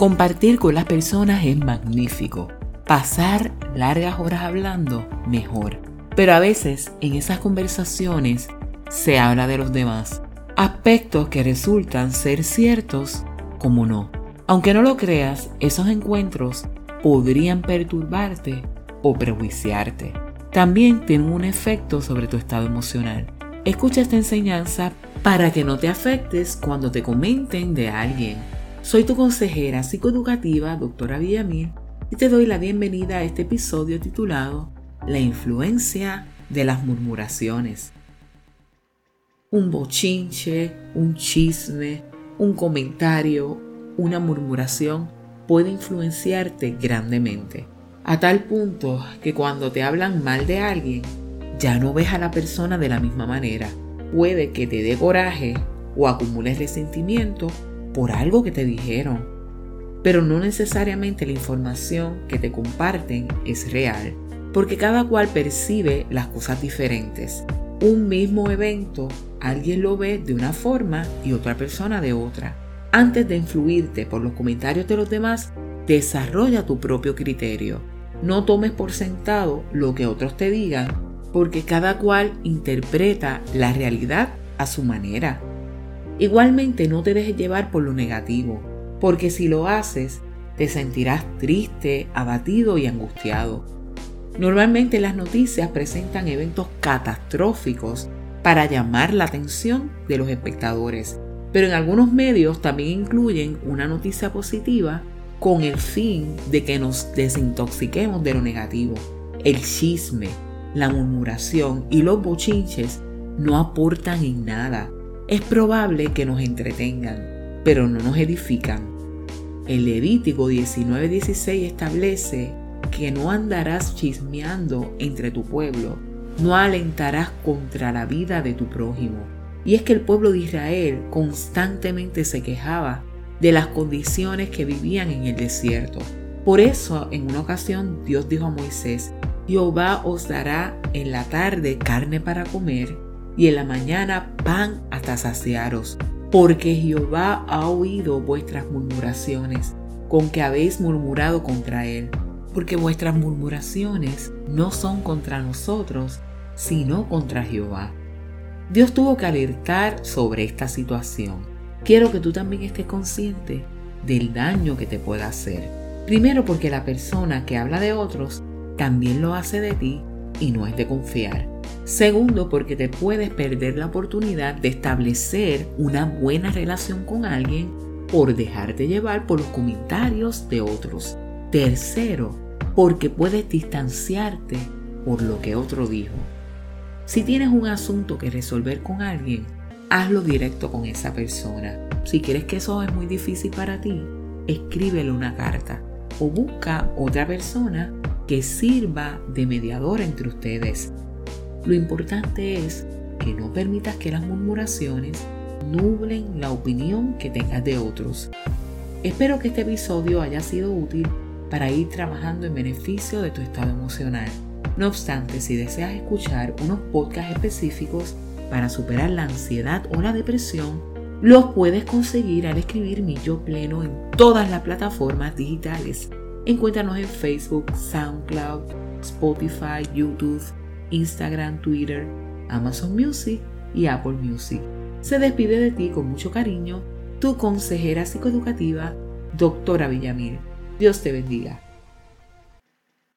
Compartir con las personas es magnífico. Pasar largas horas hablando, mejor. Pero a veces en esas conversaciones se habla de los demás. Aspectos que resultan ser ciertos como no. Aunque no lo creas, esos encuentros podrían perturbarte o prejuiciarte. También tienen un efecto sobre tu estado emocional. Escucha esta enseñanza para que no te afectes cuando te comenten de alguien. Soy tu consejera psicoeducativa, doctora Villamil, y te doy la bienvenida a este episodio titulado La influencia de las murmuraciones. Un bochinche, un chisme, un comentario, una murmuración puede influenciarte grandemente. A tal punto que cuando te hablan mal de alguien, ya no ves a la persona de la misma manera. Puede que te dé coraje o acumules resentimiento por algo que te dijeron. Pero no necesariamente la información que te comparten es real, porque cada cual percibe las cosas diferentes. Un mismo evento, alguien lo ve de una forma y otra persona de otra. Antes de influirte por los comentarios de los demás, desarrolla tu propio criterio. No tomes por sentado lo que otros te digan, porque cada cual interpreta la realidad a su manera. Igualmente no te dejes llevar por lo negativo, porque si lo haces, te sentirás triste, abatido y angustiado. Normalmente las noticias presentan eventos catastróficos para llamar la atención de los espectadores pero en algunos medios también incluyen una noticia positiva con el fin de que nos desintoxiquemos de lo negativo. El chisme, la murmuración y los bochinches no aportan en nada. Es probable que nos entretengan, pero no nos edifican. El Levítico 19:16 establece que no andarás chismeando entre tu pueblo, no alentarás contra la vida de tu prójimo y es que el pueblo de Israel constantemente se quejaba de las condiciones que vivían en el desierto. Por eso, en una ocasión, Dios dijo a Moisés, Jehová os dará en la tarde carne para comer y en la mañana pan hasta saciaros, porque Jehová ha oído vuestras murmuraciones, con que habéis murmurado contra él, porque vuestras murmuraciones no son contra nosotros, sino contra Jehová. Dios tuvo que alertar sobre esta situación. Quiero que tú también estés consciente del daño que te pueda hacer. Primero porque la persona que habla de otros también lo hace de ti y no es de confiar. Segundo porque te puedes perder la oportunidad de establecer una buena relación con alguien por dejarte llevar por los comentarios de otros. Tercero porque puedes distanciarte por lo que otro dijo. Si tienes un asunto que resolver con alguien, hazlo directo con esa persona. Si quieres que eso es muy difícil para ti, escríbele una carta o busca otra persona que sirva de mediador entre ustedes. Lo importante es que no permitas que las murmuraciones nublen la opinión que tengas de otros. Espero que este episodio haya sido útil para ir trabajando en beneficio de tu estado emocional. No obstante, si deseas escuchar unos podcasts específicos para superar la ansiedad o la depresión, los puedes conseguir al escribir mi yo pleno en todas las plataformas digitales. Encuéntranos en Facebook, SoundCloud, Spotify, YouTube, Instagram, Twitter, Amazon Music y Apple Music. Se despide de ti con mucho cariño tu consejera psicoeducativa, doctora Villamil. Dios te bendiga.